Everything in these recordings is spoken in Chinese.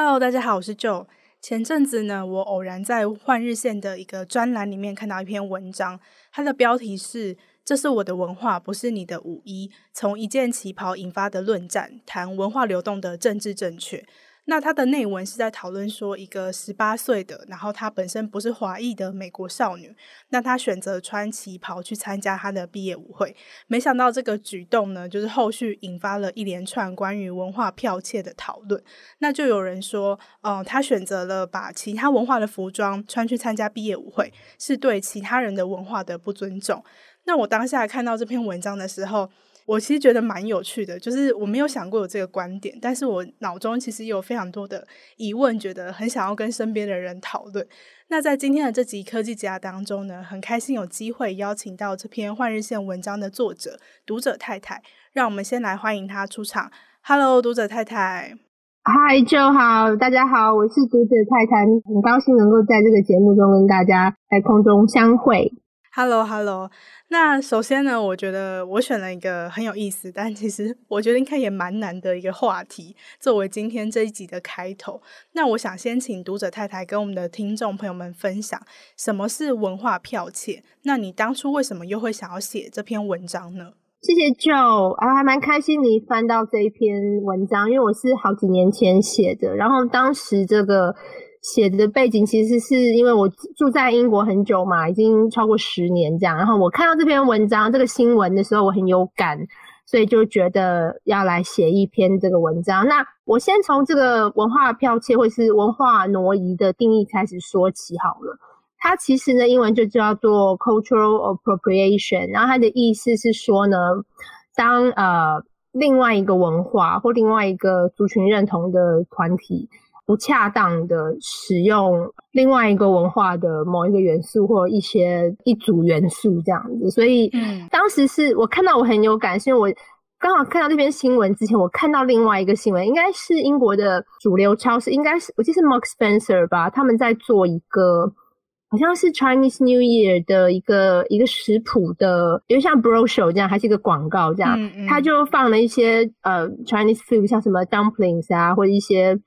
Hello，大家好，我是 Joe。前阵子呢，我偶然在《换日线》的一个专栏里面看到一篇文章，它的标题是。这是我的文化，不是你的五一。从一件旗袍引发的论战，谈文化流动的政治正确。那它的内文是在讨论说，一个十八岁的，然后她本身不是华裔的美国少女，那她选择穿旗袍去参加她的毕业舞会。没想到这个举动呢，就是后续引发了一连串关于文化剽窃的讨论。那就有人说，嗯，她选择了把其他文化的服装穿去参加毕业舞会，是对其他人的文化的不尊重。那我当下看到这篇文章的时候，我其实觉得蛮有趣的，就是我没有想过有这个观点，但是我脑中其实有非常多的疑问，觉得很想要跟身边的人讨论。那在今天的这集科技职涯当中呢，很开心有机会邀请到这篇换日线文章的作者读者太太，让我们先来欢迎她出场。Hello，读者太太。Hi，就好，大家好，我是读者太太，很高兴能够在这个节目中跟大家在空中相会。Hello，Hello。那首先呢，我觉得我选了一个很有意思，但其实 我觉得应该也蛮难的一个话题，作为今天这一集的开头。那我想先请读者太太跟我们的听众朋友们分享，什么是文化剽窃？那你当初为什么又会想要写这篇文章呢？谢谢 Joe 啊，还蛮开心你翻到这一篇文章，因为我是好几年前写的，然后当时这个。写的背景其实是因为我住在英国很久嘛，已经超过十年这样。然后我看到这篇文章、这个新闻的时候，我很有感，所以就觉得要来写一篇这个文章。那我先从这个文化剽窃或是文化挪移的定义开始说起好了。它其实呢，英文就叫做 cultural appropriation，然后它的意思是说呢，当呃另外一个文化或另外一个族群认同的团体。不恰当的使用另外一个文化的某一个元素或一些一组元素这样子，所以当时是我看到我很有感，是因为我刚好看到这篇新闻之前，我看到另外一个新闻，应该是英国的主流超市，应该是我记得是 Marks Spencer 吧，他们在做一个好像是 Chinese New Year 的一个一个食谱的，有点像 brochure 这样，还是一个广告这样，嗯嗯，他就放了一些呃 Chinese food，像什么 dumplings 啊，或者一些。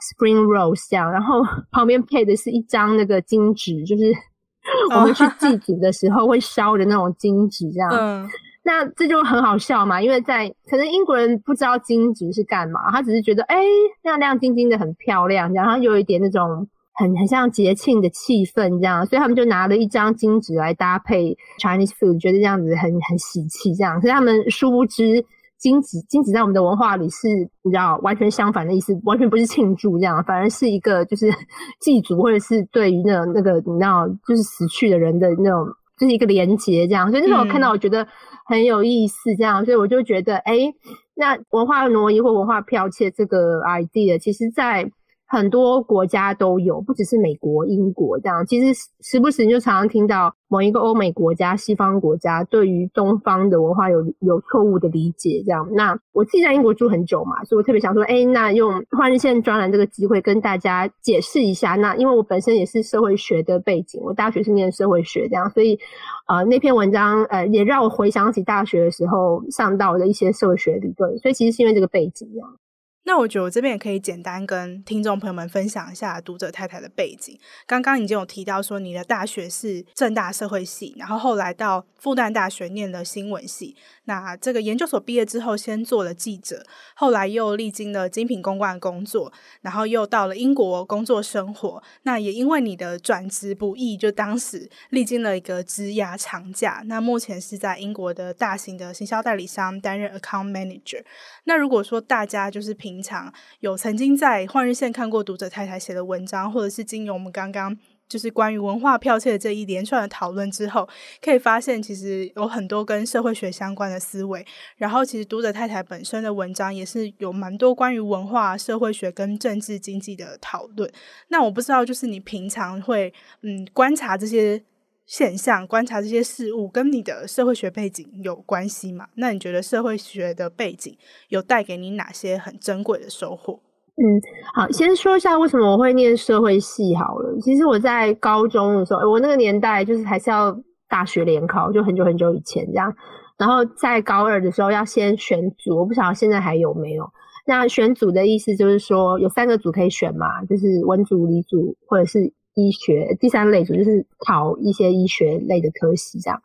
Spring rolls 这样，然后 旁边配的是一张那个金纸，就是 我们去祭祖的时候会烧的那种金纸，这样。嗯，那这就很好笑嘛，因为在可能英国人不知道金纸是干嘛，他只是觉得哎，亮亮晶晶的很漂亮，然后有一点那种很很像节庆的气氛这样，所以他们就拿了一张金纸来搭配 Chinese food，觉得这样子很很喜气这样，所以他们殊不知。金子，金子在我们的文化里是，你知道，完全相反的意思，完全不是庆祝这样，反而是一个就是 祭祖，或者是对于那种那个你知道，就是死去的人的那种，就是一个连结这样。所以那时候我看到，我觉得很有意思这样，嗯、所以我就觉得，哎、欸，那文化挪移或文化剽窃这个 idea，其实在。很多国家都有，不只是美国、英国这样。其实时不时你就常常听到某一个欧美国家、西方国家对于东方的文化有有错误的理解这样。那我自己在英国住很久嘛，所以我特别想说，哎，那用换日线专栏这个机会跟大家解释一下。那因为我本身也是社会学的背景，我大学是念社会学这样，所以呃那篇文章呃也让我回想起大学的时候上到的一些社会学理论。所以其实是因为这个背景这样。那我觉得我这边也可以简单跟听众朋友们分享一下读者太太的背景。刚刚已经有提到说，你的大学是正大社会系，然后后来到复旦大学念的新闻系。那这个研究所毕业之后，先做了记者，后来又历经了精品公关工作，然后又到了英国工作生活。那也因为你的转职不易，就当时历经了一个职涯长假。那目前是在英国的大型的行销代理商担任 account manager。那如果说大家就是平常有曾经在换日线看过读者太太写的文章，或者是经由我们刚刚就是关于文化剽窃的这一连串的讨论之后，可以发现其实有很多跟社会学相关的思维。然后，其实读者太太本身的文章也是有蛮多关于文化、社会学跟政治经济的讨论。那我不知道，就是你平常会嗯观察这些现象，观察这些事物，跟你的社会学背景有关系吗？那你觉得社会学的背景有带给你哪些很珍贵的收获？嗯，好，先说一下为什么我会念社会系好了。其实我在高中的时候，我那个年代就是还是要大学联考，就很久很久以前这样。然后在高二的时候要先选组，我不晓得现在还有没有。那选组的意思就是说有三个组可以选嘛，就是文组、理组或者是医学。第三类组就是考一些医学类的科系这样。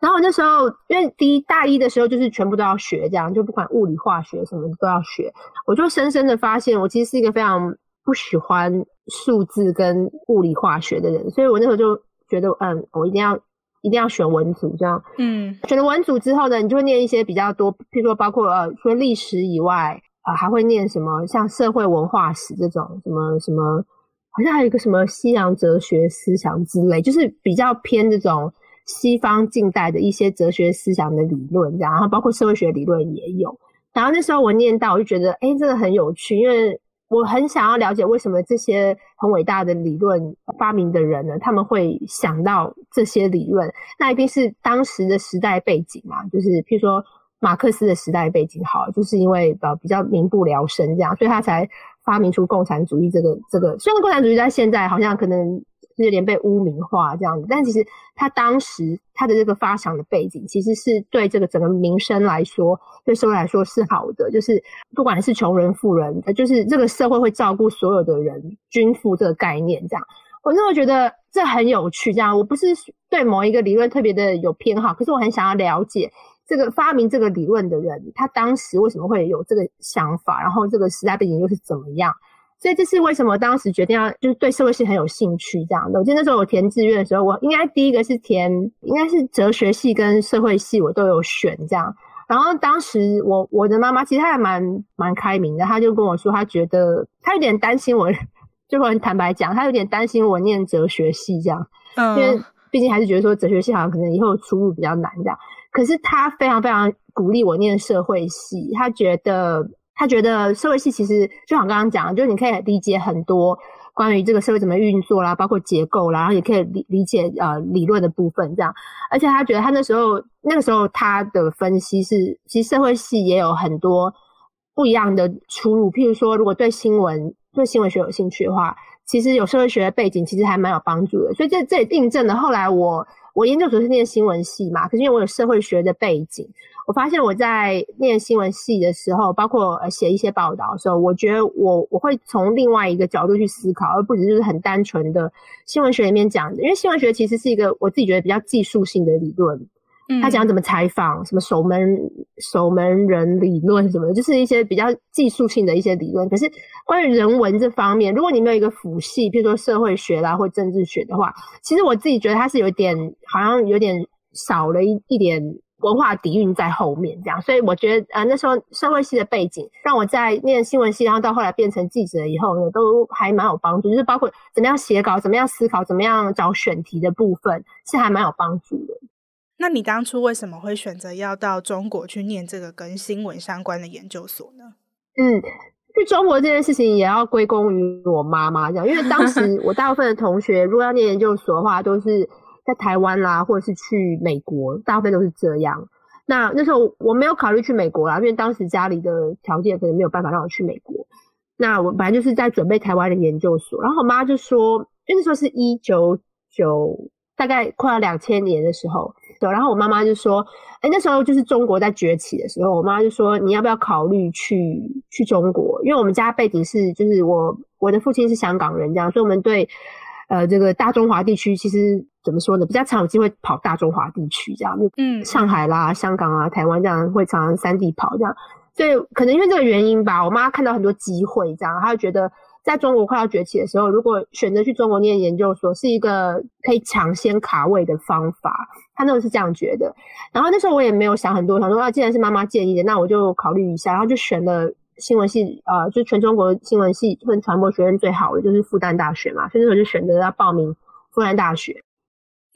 然后我那时候，因为第一大一的时候就是全部都要学，这样就不管物理、化学什么都要学。我就深深的发现，我其实是一个非常不喜欢数字跟物理化学的人，所以我那时候就觉得，嗯，我一定要一定要选文组，这样。嗯，选了文组之后呢，你就会念一些比较多，譬如说包括呃，除了历史以外，啊、呃，还会念什么像社会文化史这种，什么什么，好像还有一个什么西洋哲学思想之类，就是比较偏这种。西方近代的一些哲学思想的理论，这样，然后包括社会学理论也有。然后那时候我念到，我就觉得，哎，这个很有趣，因为我很想要了解为什么这些很伟大的理论发明的人呢，他们会想到这些理论。那一定是当时的时代背景嘛，就是譬如说马克思的时代背景好，就是因为呃比较民不聊生这样，所以他才发明出共产主义这个这个。虽然共产主义在现在好像可能。就有点被污名化这样子，但其实他当时他的这个发想的背景，其实是对这个整个民生来说，对社会来说是好的。就是不管是穷人富人，就是这个社会会照顾所有的人，均富这个概念这样。我那时候觉得这很有趣，这样我不是对某一个理论特别的有偏好，可是我很想要了解这个发明这个理论的人，他当时为什么会有这个想法，然后这个时代背景又是怎么样。所以这是为什么当时决定要就是对社会系很有兴趣这样的。我记得那时候我填志愿的时候，我应该第一个是填应该是哲学系跟社会系，我都有选这样。然后当时我我的妈妈其实她还蛮蛮开明的，她就跟我说，她觉得她有点担心我，就很坦白讲，她有点担心我念哲学系这样，嗯，因为毕竟还是觉得说哲学系好像可能以后出路比较难这样。可是她非常非常鼓励我念社会系，她觉得。他觉得社会系其实就像刚刚讲，就是你可以理解很多关于这个社会怎么运作啦，包括结构啦，然后也可以理理解呃理论的部分这样。而且他觉得他那时候那个时候他的分析是，其实社会系也有很多不一样的出路。譬如说，如果对新闻对新闻学有兴趣的话，其实有社会学的背景其实还蛮有帮助的。所以这这也印证了后来我我研究所是念新闻系嘛，可是因为我有社会学的背景。我发现我在念新闻系的时候，包括写一些报道的时候，我觉得我我会从另外一个角度去思考，而不只是很单纯的新闻学里面讲的。因为新闻学其实是一个我自己觉得比较技术性的理论，嗯，他讲怎么采访，什么守门守门人理论什么的，就是一些比较技术性的一些理论。可是关于人文这方面，如果你没有一个辅系，比如说社会学啦或政治学的话，其实我自己觉得它是有点好像有点少了一一点。文化底蕴在后面，这样，所以我觉得，呃，那时候社会系的背景，让我在念新闻系，然后到后来变成记者以后呢，都还蛮有帮助，就是包括怎么样写稿、怎么样思考、怎么样找选题的部分，是还蛮有帮助的。那你当初为什么会选择要到中国去念这个跟新闻相关的研究所呢？嗯，去中国这件事情也要归功于我妈妈，这样，因为当时 我大部分的同学如果要念研究所的话，都是。在台湾啦，或者是去美国，大部分都是这样。那那时候我没有考虑去美国啦，因为当时家里的条件可能没有办法让我去美国。那我本来就是在准备台湾的研究所，然后我妈就说，因为那时候是一九九，大概快要两千年的时候，对。然后我妈妈就说，哎，那时候就是中国在崛起的时候，我妈就说，你要不要考虑去去中国？因为我们家背景是，就是我我的父亲是香港人，这样，所以我们对。呃，这个大中华地区其实怎么说呢？比较常有机会跑大中华地区这样，嗯，上海啦、香港啊、台湾这样会常常三地跑这样，所以可能因为这个原因吧，我妈看到很多机会这样，她就觉得在中国快要崛起的时候，如果选择去中国念研究所，是一个可以抢先卡位的方法，他那时候是这样觉得。然后那时候我也没有想很多，想说啊，既然是妈妈建议的，那我就考虑一下，然后就选了。新闻系，呃，就全中国新闻系跟传播学院最好的就是复旦大学嘛，所以那时候就选择要报名复旦大学。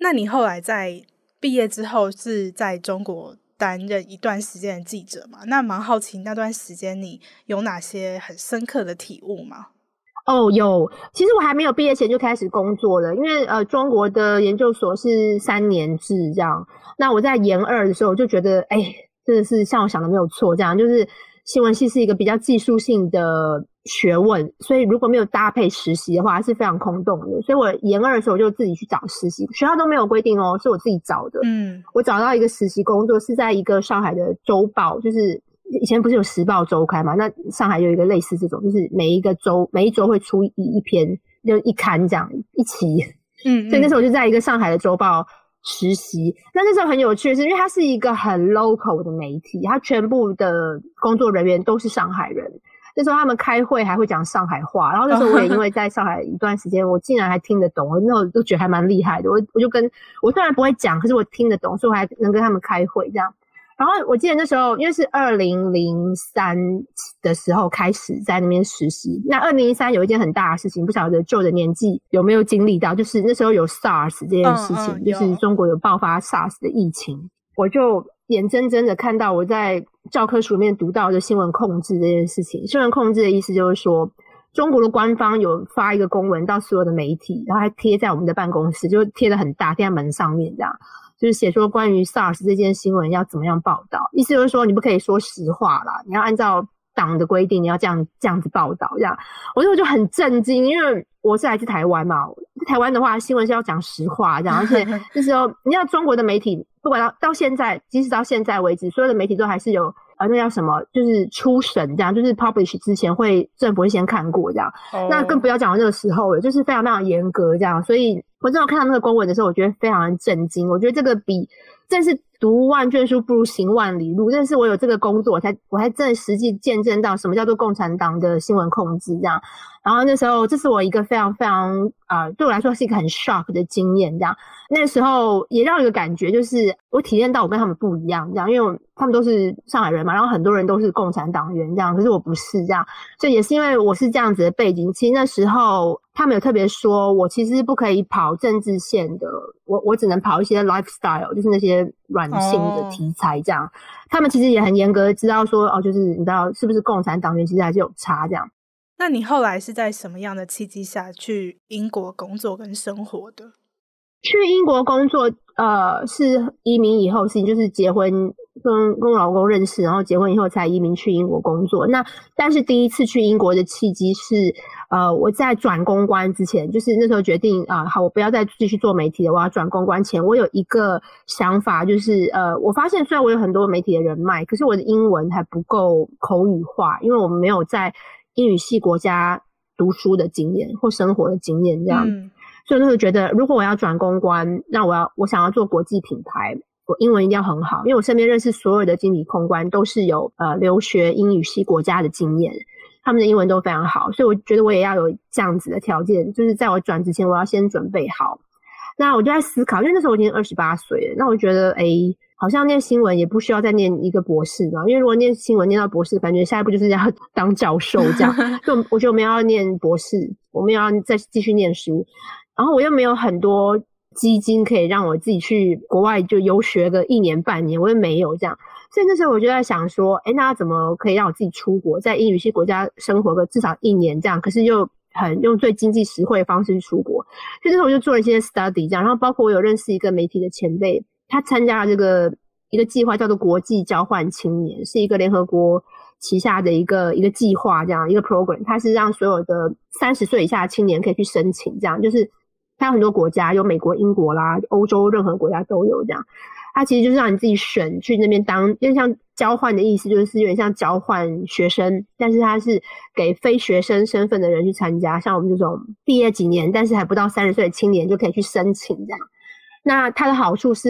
那你后来在毕业之后是在中国担任一段时间的记者嘛？那蛮好奇那段时间你有哪些很深刻的体悟吗？哦，有。其实我还没有毕业前就开始工作了，因为呃，中国的研究所是三年制这样。那我在研二的时候我就觉得，哎，真的是像我想的没有错，这样就是新闻系是一个比较技术性的学问，所以如果没有搭配实习的话是非常空洞的。所以我研二的时候我就自己去找实习，学校都没有规定哦，是我自己找的。嗯，我找到一个实习工作是在一个上海的周报，就是。以前不是有时报周刊嘛？那上海有一个类似这种，就是每一个周每一周会出一一篇，就一刊这样一期。嗯，嗯，所以那时候我就在一个上海的周报实习。那那时候很有趣的是，因为它是一个很 local 的媒体，它全部的工作人员都是上海人。那时候他们开会还会讲上海话，然后那时候我也因为在上海一段时间，我竟然还听得懂，我那时候都觉得还蛮厉害的。我我就跟我虽然不会讲，可是我听得懂，所以我还能跟他们开会这样。然后我记得那时候，因为是二零零三的时候开始在那边实习。那二零零三有一件很大的事情，不晓得 Joe 的年纪有没有经历到，就是那时候有 SARS 这件事情，嗯嗯、就是中国有爆发 SARS 的疫情。我就眼睁睁的看到我在教科书里面读到的新闻控制这件事情。新闻控制的意思就是说，中国的官方有发一个公文到所有的媒体，然后还贴在我们的办公室，就贴的很大，贴在门上面这样。就是写说关于 SARS 这件新闻要怎么样报道，意思就是说你不可以说实话啦，你要按照党的规定，你要这样这样子报道这样。我那时候就很震惊，因为我是来自台湾嘛，台湾的话新闻是要讲实话这样，而且那时候你知道中国的媒体，不管到到现在，即使到现在为止，所有的媒体都还是有。啊，那叫什么？就是初审这样，就是 publish 之前会政府会先看过这样。Oh. 那更不要讲到那个时候了，就是非常非常严格这样。所以我正好看到那个公文的时候，我觉得非常的震惊。我觉得这个比正是读万卷书不如行万里路。但是我有这个工作，我才我才真的实际见证到什么叫做共产党的新闻控制这样。然后那时候，这是我一个非常非常啊、呃，对我来说是一个很 shock 的经验。这样，那时候也让我一个感觉，就是我体验到我跟他们不一样。这样，因为他们都是上海人嘛，然后很多人都是共产党员这样，可是我不是这样。所以也是因为我是这样子的背景，其实那时候他们有特别说我其实不可以跑政治线的，我我只能跑一些 lifestyle，就是那些软性的题材这样。Oh. 他们其实也很严格的知道说，哦，就是你知道是不是共产党员，其实还是有差这样。那你后来是在什么样的契机下去英国工作跟生活的？去英国工作，呃，是移民以后事情，就是结婚跟跟老公认识，然后结婚以后才移民去英国工作。那但是第一次去英国的契机是，呃，我在转公关之前，就是那时候决定啊，好，我不要再继续做媒体了，我要转公关前，我有一个想法，就是呃，我发现虽然我有很多媒体的人脉，可是我的英文还不够口语化，因为我们没有在。英语系国家读书的经验或生活的经验，这样，嗯、所以那时候觉得，如果我要转公关，那我要我想要做国际品牌，我英文一定要很好，因为我身边认识所有的经理公关都是有呃留学英语系国家的经验，他们的英文都非常好，所以我觉得我也要有这样子的条件，就是在我转之前，我要先准备好。那我就在思考，因为那时候我已经二十八岁了，那我觉得，哎。好像念新闻也不需要再念一个博士嘛，因为如果念新闻念到博士，感觉下一步就是要 当教授这样。就我觉得我们要念博士，我们要再继续念书，然后我又没有很多基金可以让我自己去国外就游学个一年半年，我又没有这样。所以那时候我就在想说，哎，那怎么可以让我自己出国，在英语系国家生活个至少一年这样？可是又很用最经济实惠的方式去出国。所以那时候我就做了一些 study 这样，然后包括我有认识一个媒体的前辈。他参加了这个一个计划，叫做国际交换青年，是一个联合国旗下的一个一个计划，这样一个 program。它是让所有的三十岁以下的青年可以去申请，这样就是它有很多国家，有美国、英国啦，欧洲任何国家都有这样。它其实就是让你自己选去那边当，因为像交换的意思，就是有点像交换学生，但是它是给非学生身份的人去参加，像我们这种毕业几年但是还不到三十岁的青年就可以去申请这样。那它的好处是，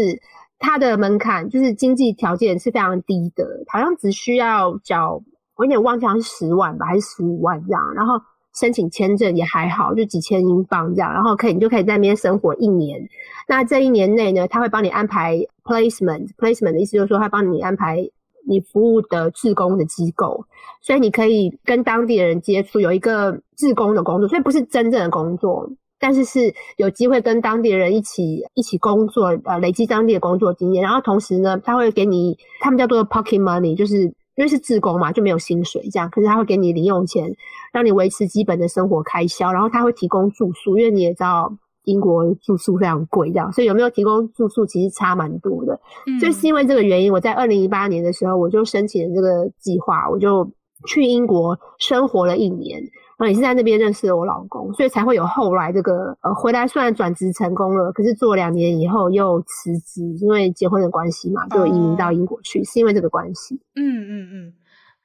它的门槛就是经济条件是非常低的，好像只需要缴，我有点忘记，好像是十万吧，还是十五万这样。然后申请签证也还好，就几千英镑这样。然后可以，你就可以在那边生活一年。那这一年内呢，他会帮你安排 placement，placement 的意思就是说，他帮你安排你服务的志工的机构，所以你可以跟当地的人接触，有一个志工的工作，所以不是真正的工作。但是是有机会跟当地人一起一起工作，呃，累积当地的工作经验。然后同时呢，他会给你他们叫做 pocket money，就是因为是自工嘛，就没有薪水这样，可是他会给你零用钱，让你维持基本的生活开销。然后他会提供住宿，因为你也知道。英国住宿非常贵，这样，所以有没有提供住宿其实差蛮多的。嗯，所以是因为这个原因，我在二零一八年的时候，我就申请了这个计划，我就去英国生活了一年，然后也是在那边认识了我老公，所以才会有后来这个呃回来，虽然转职成功了，可是做两年以后又辞职，因为结婚的关系嘛，就移民到英国去，哦，是因为这个关系。嗯嗯嗯。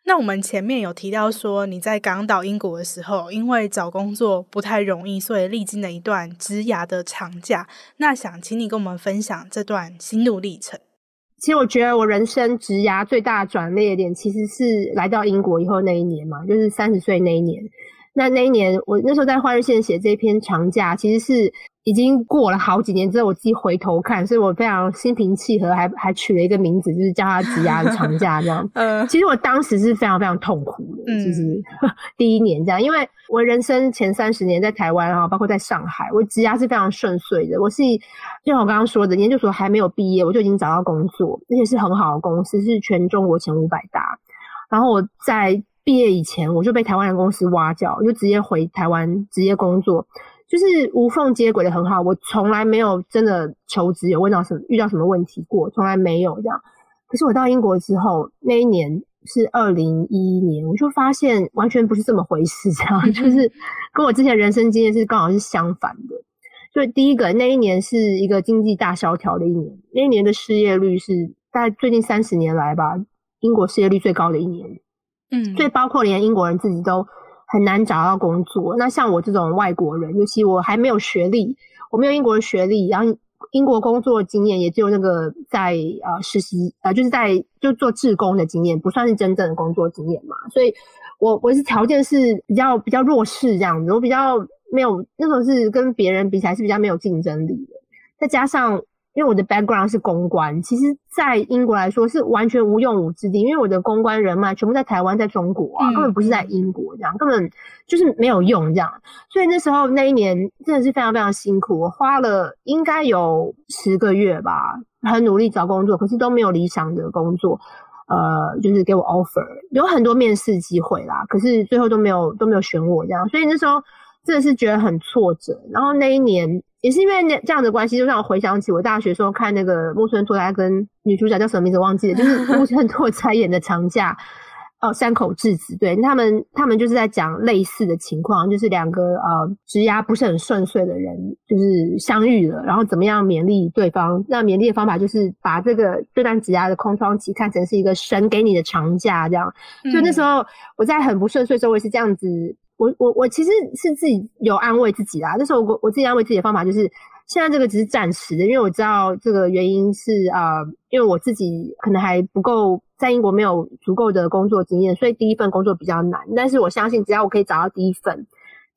那我们前面有提到说，你在刚到英国的时候，因为找工作不太容易，所以历经了一段职涯的长假。那想请你跟我们分享这段心路历程。其实我觉得我人生职涯最大转捩点，其实是来到英国以后那一年嘛，就是三十岁那一年。那那一年，我那时候在花日线写这篇长假，其实是已经过了好几年之后，我自己回头看，所以我非常心平气和，还还取了一个名字，就是叫他“职涯的长假”这样。嗯，其实我当时是非常非常痛苦的，其实 第一年这样，因为我人生前三十年在台湾啊，包括在上海，我职涯是非常顺遂的。我是就像我刚刚说的，研究所还没有毕业，我就已经找到工作，而且是很好的公司，是全中国前五百大。然后我在。毕业以前，我就被台湾的公司挖角，我就直接回台湾直接工作，就是无缝接轨的很好。我从来没有真的求职有问到什么遇到什么问题过，从来没有这样。可是我到英国之后，那一年是二零一一年，我就发现完全不是这么回事，这样 就是跟我之前人生经验是刚好是相反的。所以第一个那一年是一个经济大萧条的一年，那一年的失业率是大概最近三十年来吧，英国失业率最高的一年。嗯，所以包括连英国人自己都很难找到工作。那像我这种外国人，尤其我还没有学历，我没有英国的学历，然后英国工作经验也只有那个在呃实习呃就是在就做志工的经验，不算是真正的工作经验嘛。所以我我是条件是比较比较弱势这样子，我比较没有那时候是跟别人比起来是比较没有竞争力的，再加上。因为我的 background 是公关，其实，在英国来说是完全无用武之地。因为我的公关人脉全部在台湾，在中国啊，根本不是在英国这样，根本就是没有用这样。所以那时候那一年真的是非常非常辛苦，我花了应该有十个月吧，很努力找工作，可是都没有理想的工作。呃，就是给我 offer，有很多面试机会啦，可是最后都没有都没有选我这样。所以那时候真的是觉得很挫折。然后那一年。也是因为那这样的关系，就让我回想起我大学时候看那个木村拓哉跟女主角叫什么名字忘记了，就是木村拓哉演的长假，哦，山口智子，对，他们他们就是在讲类似的情况，就是两个呃职涯不是很顺遂的人，就是相遇了，然后怎么样勉励对方？那勉励的方法就是把这个这段职涯的空窗期看成是一个神给你的长假，这样。所以那时候我在很不顺遂的时候，我也是这样子。我我我其实是自己有安慰自己啦。那时候我我自己安慰自己的方法就是，现在这个只是暂时的，因为我知道这个原因是、呃，因为我自己可能还不够在英国没有足够的工作经验，所以第一份工作比较难。但是我相信，只要我可以找到第一份、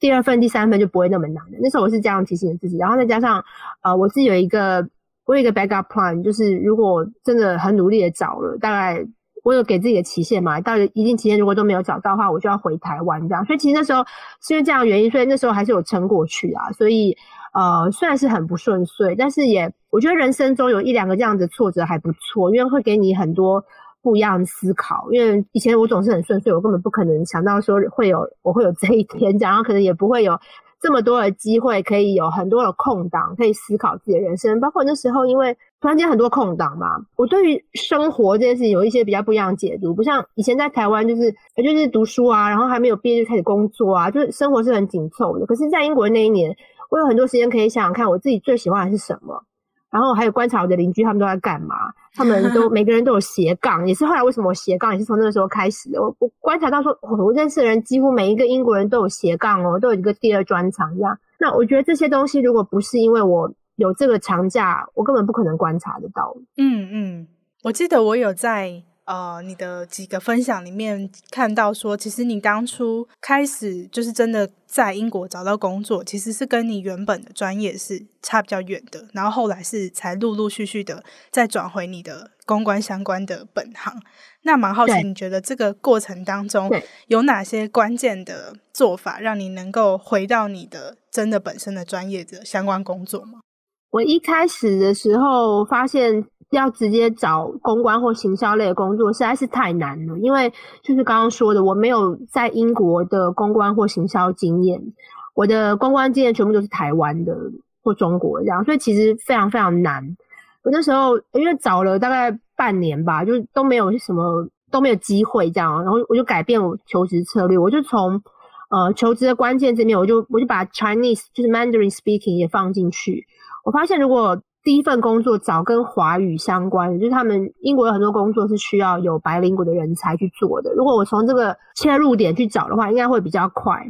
第二份、第三份就不会那么难的。那时候我是这样提醒自己，然后再加上、呃，我自己有一个我有一个 backup plan，就是如果真的很努力的找了，大概。我有给自己的期限嘛，到一定期限如果都没有找到的话，我就要回台湾这样。所以其实那时候是因为这样的原因，所以那时候还是有撑过去啊。所以呃，虽然是很不顺遂，但是也我觉得人生中有一两个这样的挫折还不错，因为会给你很多不一样的思考。因为以前我总是很顺遂，我根本不可能想到说会有我会有这一天，然后可能也不会有。这么多的机会，可以有很多的空档，可以思考自己的人生。包括那时候，因为突然间很多空档嘛，我对于生活这件事情有一些比较不一样的解读。不像以前在台湾，就是就是读书啊，然后还没有毕业就开始工作啊，就是生活是很紧凑的。可是，在英国那一年，我有很多时间可以想想看，我自己最喜欢的是什么。然后还有观察我的邻居，他们都在干嘛？他们都每个人都有斜杠，也是后来为什么我斜杠也是从那个时候开始的。我我观察到说，我认识的人几乎每一个英国人都有斜杠哦，都有一个第二专长一样。那我觉得这些东西如果不是因为我有这个长假，我根本不可能观察得到。嗯嗯，我记得我有在呃，你的几个分享里面看到说，其实你当初开始就是真的在英国找到工作，其实是跟你原本的专业是差比较远的，然后后来是才陆陆续续的再转回你的公关相关的本行。那蛮好奇，你觉得这个过程当中有哪些关键的做法，让你能够回到你的真的本身的专业的相关工作吗？我一开始的时候发现。要直接找公关或行销类的工作实在是太难了，因为就是刚刚说的，我没有在英国的公关或行销经验，我的公关经验全部都是台湾的或中国这样，所以其实非常非常难。我那时候因为找了大概半年吧，就都没有什么都没有机会这样，然后我就改变我求职策略，我就从呃求职的关键这面，我就我就把 Chinese 就是 Mandarin speaking 也放进去，我发现如果第一份工作找跟华语相关的，就是他们英国有很多工作是需要有白领国的人才去做的。如果我从这个切入点去找的话，应该会比较快。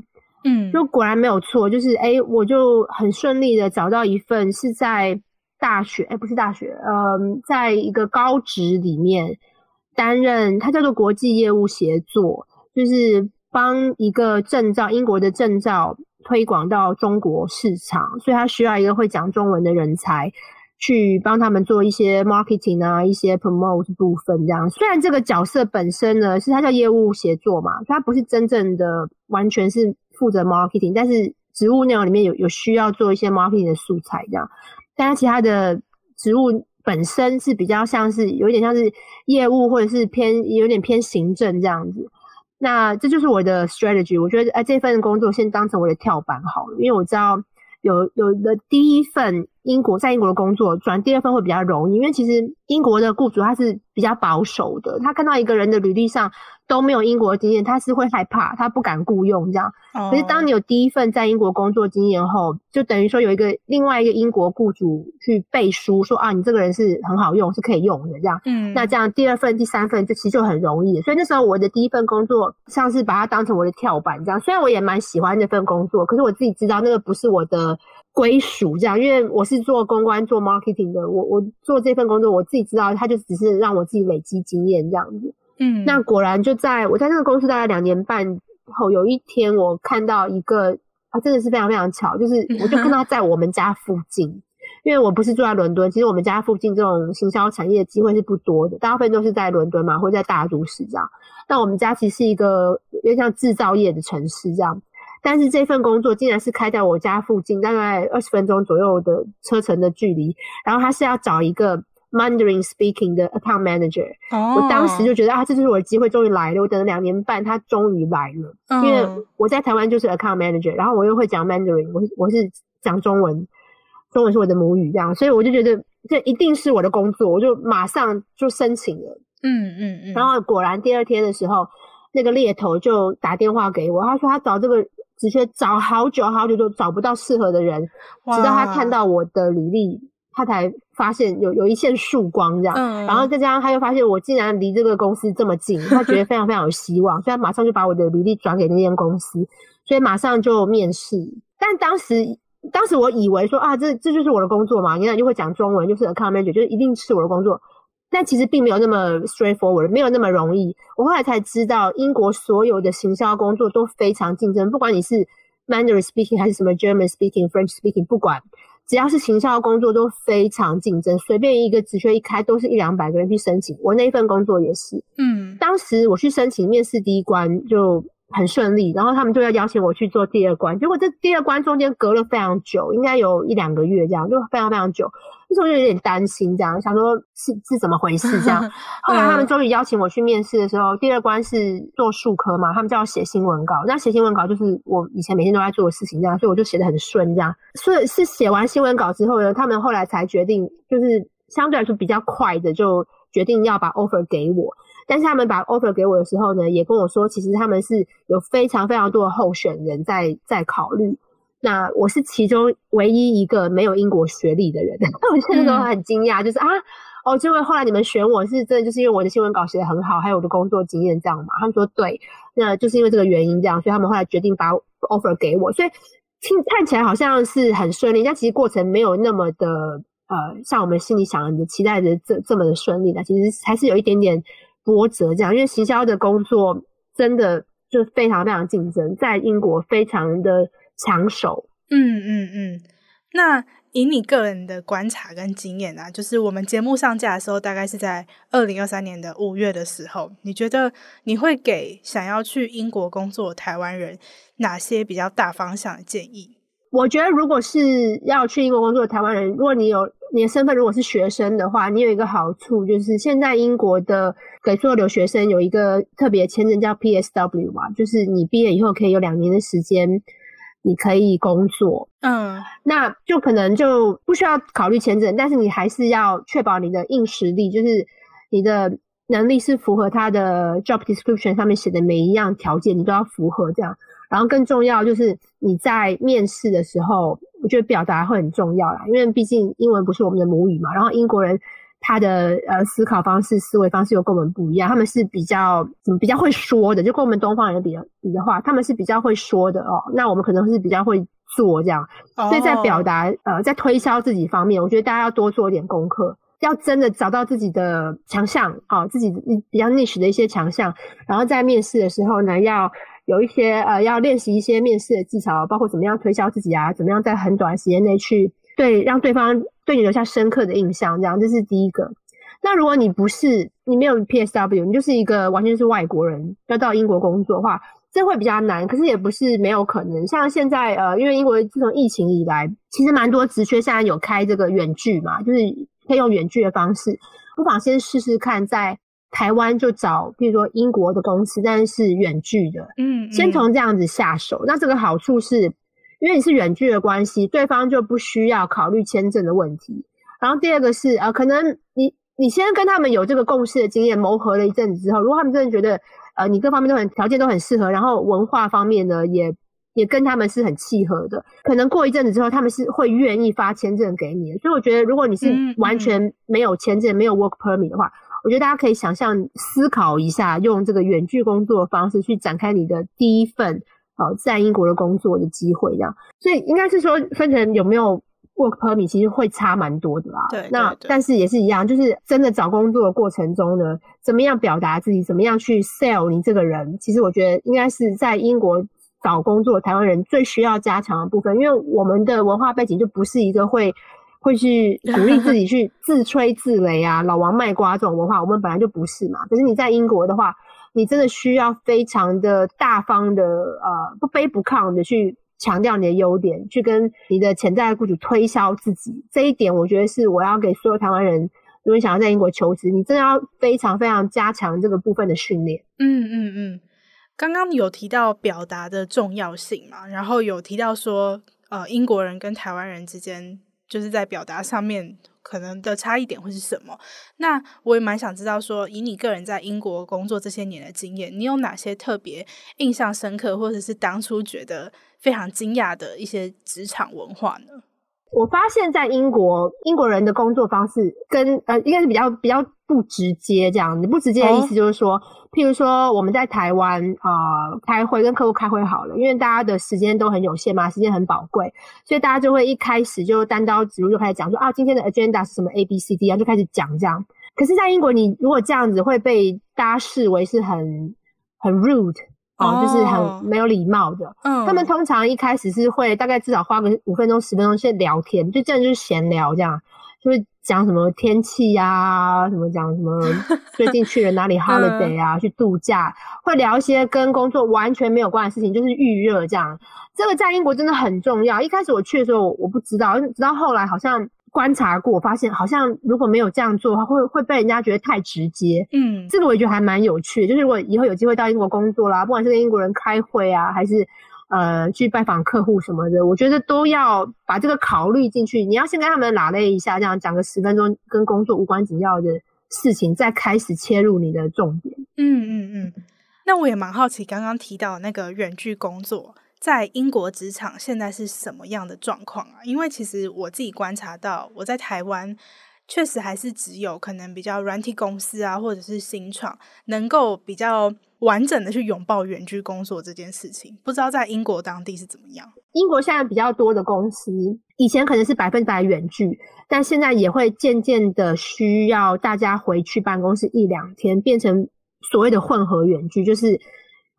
嗯，就果然没有错，就是诶我就很顺利的找到一份是在大学，诶不是大学，嗯，在一个高职里面担任，它叫做国际业务协作，就是帮一个证照，英国的证照推广到中国市场，所以它需要一个会讲中文的人才。去帮他们做一些 marketing 啊，一些 promote 部分这样。虽然这个角色本身呢，是它叫业务协作嘛，它不是真正的完全是负责 marketing，但是职务内容里面有有需要做一些 marketing 的素材这样。但是其他的职务本身是比较像是有一点像是业务，或者是偏有点偏行政这样子。那这就是我的 strategy。我觉得哎，这份工作先当成我的跳板好了，因为我知道有有的第一份。英国在英国的工作转第二份会比较容易，因为其实英国的雇主他是比较保守的，他看到一个人的履历上都没有英国的经验，他是会害怕，他不敢雇佣这样。Oh. 可是当你有第一份在英国工作经验后，就等于说有一个另外一个英国雇主去背书说啊，你这个人是很好用，是可以用的这样。嗯，那这样第二份、第三份就其实就很容易。所以那时候我的第一份工作像是把它当成我的跳板这样，虽然我也蛮喜欢那份工作，可是我自己知道那个不是我的。归属这样，因为我是做公关、做 marketing 的，我我做这份工作，我自己知道，他就只是让我自己累积经验这样子。嗯，那果然就在我在那个公司大概两年半后，有一天我看到一个啊，真的是非常非常巧，就是我就看到在我们家附近，因为我不是住在伦敦，其实我们家附近这种行销产业的机会是不多的，大部分都是在伦敦嘛，或者在大都市这样。那我们家其实是一个有点像制造业的城市这样。但是这份工作竟然是开在我家附近，大概二十分钟左右的车程的距离。然后他是要找一个 Mandarin speaking 的 account manager。哦。我当时就觉得啊，这就是我的机会，终于来了。我等了两年半，他终于来了。嗯。因为我在台湾就是 account manager，然后我又会讲 Mandarin，我是我是讲中文，中文是我的母语，这样，所以我就觉得这一定是我的工作，我就马上就申请了。嗯嗯嗯。然后果然第二天的时候，那个猎头就打电话给我，他说他找这个。直接找好久好久都找不到适合的人，直到他看到我的履历，他才发现有有一线曙光这样。嗯，然后再加上他又发现我竟然离这个公司这么近，他觉得非常非常有希望，所以他马上就把我的履历转给那间公司，所以马上就面试。但当时当时我以为说啊，这这就是我的工作嘛，你看就会讲中文，就是 account manager，就是一定是我的工作。但其实并没有那么 straightforward，没有那么容易。我后来才知道，英国所有的行销工作都非常竞争，不管你是 Mandarin speaking 还是什么 German speaking、French speaking，不管只要是行销工作都非常竞争，随便一个职缺一开，都是一两百个人去申请。我那一份工作也是，嗯，当时我去申请面试第一关就很顺利，然后他们就要邀请我去做第二关，结果这第二关中间隔了非常久，应该有一两个月这样，就非常非常久。那时候就有点担心，这样想说是是怎么回事这样。后来他们终于邀请我去面试的时候，第二关是做数科嘛，他们叫我写新闻稿。那写新闻稿就是我以前每天都在做的事情，这样，所以我就写的很顺，这样。所以是写完新闻稿之后呢，他们后来才决定，就是相对来说比较快的，就决定要把 offer 给我。但是他们把 offer 给我的时候呢，也跟我说，其实他们是有非常非常多的候选人在在考虑。那我是其中唯一一个没有英国学历的人，那 我现在都很惊讶，就是啊，哦，结果后来你们选我是真的，就是因为我的新闻稿写得很好，还有我的工作经验这样嘛？他们说对，那就是因为这个原因这样，所以他们后来决定把 offer 给我。所以听看起来好像是很顺利，但其实过程没有那么的呃，像我们心里想的、期待的这这么的顺利的，其实还是有一点点。波折，这样，因为行销的工作真的就非常非常竞争，在英国非常的抢手。嗯嗯嗯，那。以你个人的观察跟经验啊，就是我们节目上架的时候，大概是在二零二三年的五月的时候，你觉得你会给想要去英国工作的台湾人哪些比较大方向的建议？我觉得，如果是要去英国工作的台湾人，如果你有你的身份，如果是学生的话，你有一个好处，就是现在英国的给所有留学生有一个特别签证叫 PSW 嘛，就是你毕业以后可以有两年的时间。你可以工作，嗯，那就可能就不需要考虑签证，但是你还是要确保你的硬实力，就是你的能力是符合他的 job description 上面写的每一样条件，你都要符合这样。然后更重要就是你在面试的时候，我觉得表达会很重要啦，因为毕竟英文不是我们的母语嘛，然后英国人。他的呃思考方式、思维方式又跟我们不一样，他们是比较怎么比较会说的，就跟我们东方人比较比的话，他们是比较会说的哦。那我们可能是比较会做这样，所以在表达呃在推销自己方面，我觉得大家要多做一点功课，要真的找到自己的强项啊，自己比较 niche 的一些强项，然后在面试的时候呢，要有一些呃要练习一些面试的技巧，包括怎么样推销自己啊，怎么样在很短时间内去对让对方。对你留下深刻的印象，这样，这是第一个。那如果你不是，你没有 PSW，你就是一个完全是外国人，要到英国工作的话，这会比较难。可是也不是没有可能。像现在，呃，因为英国自从疫情以来，其实蛮多职缺现在有开这个远距嘛，就是可以用远距的方式，不妨先试试看，在台湾就找，比如说英国的公司，但是是远距的，嗯，嗯，先从这样子下手。那这个好处是。因为你是远距的关系，对方就不需要考虑签证的问题。然后第二个是，呃，可能你你先跟他们有这个共事的经验，磨合了一阵子之后，如果他们真的觉得，呃，你各方面都很条件都很适合，然后文化方面呢，也也跟他们是很契合的，可能过一阵子之后，他们是会愿意发签证给你的。所以我觉得，如果你是完全没有签证、嗯嗯、没有 work permit 的话，我觉得大家可以想象思考一下，用这个远距工作的方式去展开你的第一份。好，在英国的工作的机会这样，所以应该是说分成有没有 work permit，其实会差蛮多的啦。对，那但是也是一样，就是真的找工作的过程中呢，怎么样表达自己，怎么样去 sell 你这个人，其实我觉得应该是在英国找工作台湾人最需要加强的部分，因为我们的文化背景就不是一个会会去鼓励自己去 自吹自擂啊，老王卖瓜这种文化，我们本来就不是嘛。可是你在英国的话。你真的需要非常的大方的，呃，不卑不亢的去强调你的优点，去跟你的潜在雇主推销自己。这一点，我觉得是我要给所有台湾人，如果你想要在英国求职，你真的要非常非常加强这个部分的训练。嗯嗯嗯，刚刚有提到表达的重要性嘛，然后有提到说，呃，英国人跟台湾人之间就是在表达上面。可能的差异点会是什么？那我也蛮想知道说，以你个人在英国工作这些年的经验，你有哪些特别印象深刻，或者是当初觉得非常惊讶的一些职场文化呢？我发现，在英国，英国人的工作方式跟呃，应该是比较比较不直接这样。你不直接的意思就是说，哦、譬如说我们在台湾啊、呃、开会跟客户开会好了，因为大家的时间都很有限嘛，时间很宝贵，所以大家就会一开始就单刀直入就开始讲说啊，今天的 agenda 是什么 A B C D 啊，就开始讲这样。可是，在英国，你如果这样子会被大家视为是很很 rude。哦，就是很没有礼貌的。嗯，他们通常一开始是会大概至少花个五分钟、十分钟先聊天，就这样就是闲聊这样，就是讲什么天气呀，什么讲什么 最近去了哪里 holiday 啊，去度假，会聊一些跟工作完全没有关的事情，就是预热这样。这个在英国真的很重要。一开始我去的时候我不知道，直到后来好像。观察过，发现好像如果没有这样做的话，会会被人家觉得太直接。嗯，这个我也觉得还蛮有趣的。就是如果以后有机会到英国工作啦，不管是跟英国人开会啊，还是呃去拜访客户什么的，我觉得都要把这个考虑进去。你要先跟他们拉累一下，这样讲个十分钟跟工作无关紧要的事情，再开始切入你的重点。嗯嗯嗯。那我也蛮好奇，刚刚提到那个远距工作。在英国职场现在是什么样的状况啊？因为其实我自己观察到，我在台湾确实还是只有可能比较软体公司啊，或者是新创，能够比较完整的去拥抱远距工作这件事情。不知道在英国当地是怎么样？英国现在比较多的公司，以前可能是百分百远距，但现在也会渐渐的需要大家回去办公室一两天，变成所谓的混合远距，就是。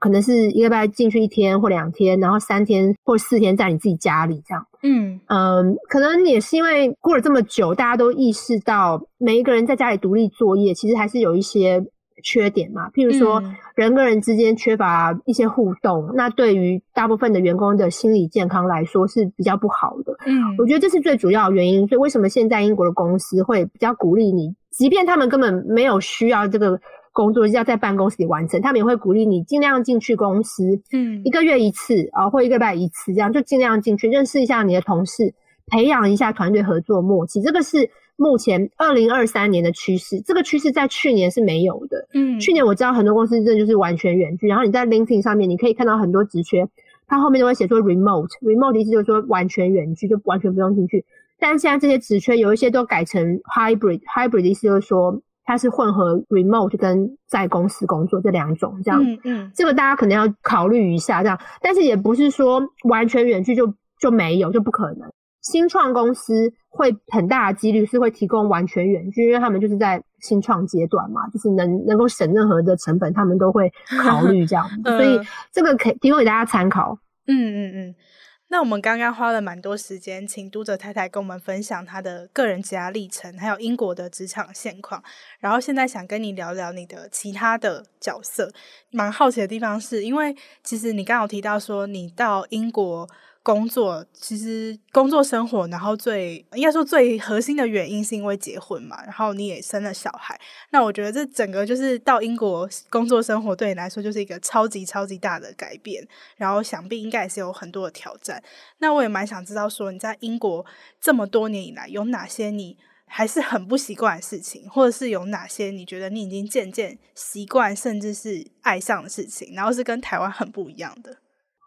可能是一个礼拜进去一天或两天，然后三天或四天在你自己家里这样。嗯嗯，可能也是因为过了这么久，大家都意识到每一个人在家里独立作业，其实还是有一些缺点嘛。譬如说，人跟人之间缺乏一些互动，那对于大部分的员工的心理健康来说是比较不好的。嗯，我觉得这是最主要的原因。所以为什么现在英国的公司会比较鼓励你，即便他们根本没有需要这个。工作要在办公室里完成，他们也会鼓励你尽量进去公司，嗯，一个月一次啊，或一个礼拜一次，这样就尽量进去认识一下你的同事，培养一下团队合作默契。这个是目前二零二三年的趋势，这个趋势在去年是没有的。嗯，去年我知道很多公司真的就是完全远距，然后你在 LinkedIn 上面你可以看到很多职缺，它后面都会写说 remote，remote 的意思就是说完全远距，就完全不用进去。但现在这些职缺有一些都改成 hybrid，hybrid 的意思就是说。它是混合 remote 跟在公司工作这两种，这样，嗯嗯，这个大家可能要考虑一下，这样，但是也不是说完全远距就就没有，就不可能。新创公司会很大的几率是会提供完全远距，因为他们就是在新创阶段嘛，就是能能够省任何的成本，他们都会考虑这样，呃、所以这个可以提供给大家参考。嗯嗯嗯。那我们刚刚花了蛮多时间，请读者太太跟我们分享她的个人职涯历程，还有英国的职场现况。然后现在想跟你聊聊你的其他的角色。蛮好奇的地方是，因为其实你刚刚有提到说你到英国。工作其实工作生活，然后最应该说最核心的原因是因为结婚嘛，然后你也生了小孩。那我觉得这整个就是到英国工作生活对你来说就是一个超级超级大的改变，然后想必应该也是有很多的挑战。那我也蛮想知道说你在英国这么多年以来有哪些你还是很不习惯的事情，或者是有哪些你觉得你已经渐渐习惯甚至是爱上的事情，然后是跟台湾很不一样的。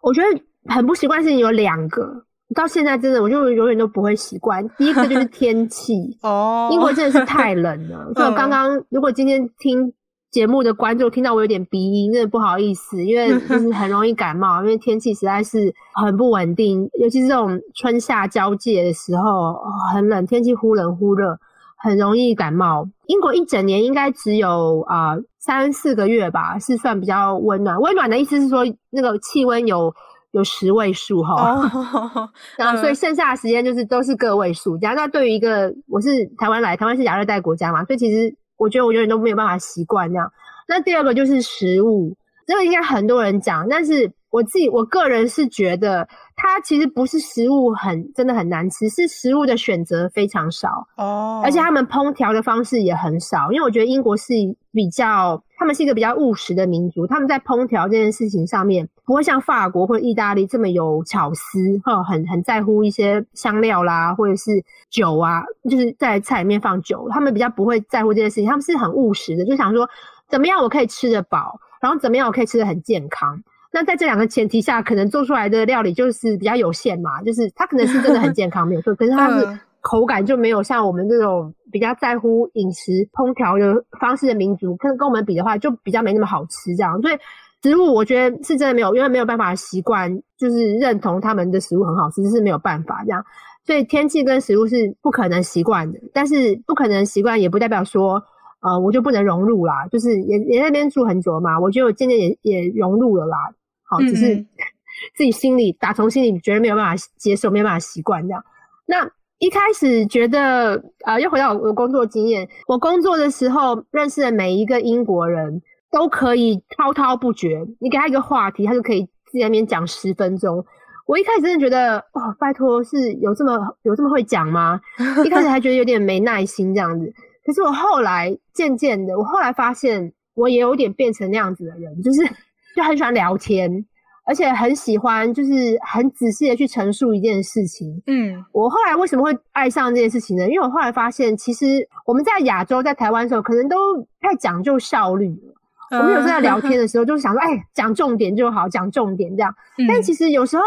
我觉得。很不习惯事情有两个，到现在真的我就永远都不会习惯。第一个就是 天气哦，英国真的是太冷了。所以我刚刚如果今天听节目的观众听到我有点鼻音，真的不好意思，因为 就是很容易感冒，因为天气实在是很不稳定，尤其是这种春夏交界的时候，很冷，天气忽冷忽热，很容易感冒。英国一整年应该只有啊、呃、三四个月吧，是算比较温暖。温暖的意思是说那个气温有。有十位数哈，oh, 然后所以剩下的时间就是都是个位数。这样，那对于一个我是台湾来，台湾是亚热带国家嘛，所以其实我觉得我永远都没有办法习惯这样。那第二个就是食物，这个应该很多人讲，但是我自己我个人是觉得它其实不是食物很真的很难吃，是食物的选择非常少哦，oh. 而且他们烹调的方式也很少，因为我觉得英国是比较。他们是一个比较务实的民族，他们在烹调这件事情上面不会像法国或者意大利这么有巧思，哈，很很在乎一些香料啦，或者是酒啊，就是在菜里面放酒，他们比较不会在乎这件事情，他们是很务实的，就想说怎么样我可以吃得饱，然后怎么样我可以吃得很健康。那在这两个前提下，可能做出来的料理就是比较有限嘛，就是它可能是真的很健康，没有错，可是它是。口感就没有像我们这种比较在乎饮食烹调的方式的民族，跟跟我们比的话，就比较没那么好吃。这样，所以食物我觉得是真的没有，因为没有办法习惯，就是认同他们的食物很好吃，是没有办法这样。所以天气跟食物是不可能习惯的，但是不可能习惯也不代表说，呃，我就不能融入啦。就是也也在那边住很久嘛，我觉得我渐渐也也融入了啦。好，只是 自己心里打从心里觉得没有办法接受，没有办法习惯这样。那。一开始觉得，呃，又回到我工作经验。我工作的时候认识的每一个英国人都可以滔滔不绝，你给他一个话题，他就可以自己在那边讲十分钟。我一开始真的觉得，哦，拜托，是有这么有这么会讲吗？一开始还觉得有点没耐心这样子。可是我后来渐渐的，我后来发现，我也有点变成那样子的人，就是 就很喜欢聊天。而且很喜欢，就是很仔细的去陈述一件事情。嗯，我后来为什么会爱上这件事情呢？因为我后来发现，其实我们在亚洲，在台湾的时候，可能都太讲究效率了。我们有时候在聊天的时候，就是想说，哎，讲重点就好，讲重点这样。但其实有时候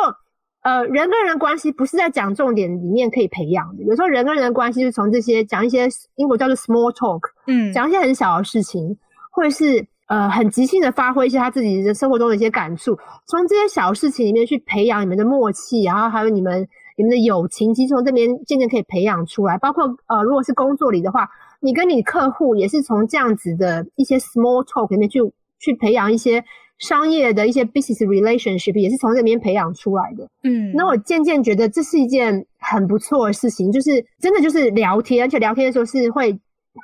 呃，人跟人关系不是在讲重点里面可以培养的，有时候人跟人的关系是从这些讲一些英国叫做 small talk，嗯，讲一些很小的事情，或者是呃很即兴的发挥一些他自己的生活中的一些感触，从这些小事情里面去培养你们的默契，然后还有你们你们的友情，其实从这边渐渐可以培养出来。包括呃，如果是工作里的话，你跟你客户也是从这样子的一些 small talk 里面去去培养一些。商业的一些 business relationship 也是从这边培养出来的。嗯，那我渐渐觉得这是一件很不错的事情，就是真的就是聊天，而且聊天的时候是会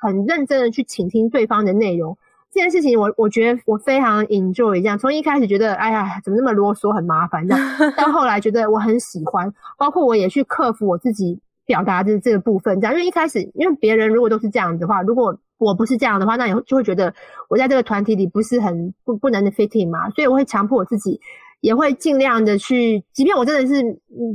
很认真的去倾听对方的内容。这件事情我我觉得我非常 enjoy 这样，从一开始觉得哎呀怎么那么啰嗦很麻烦这样，到后来觉得我很喜欢，包括我也去克服我自己表达的这个部分。这样，因为一开始因为别人如果都是这样子的话，如果我不是这样的话，那你就会觉得我在这个团体里不是很不不能 fitting 嘛，所以我会强迫我自己，也会尽量的去，即便我真的是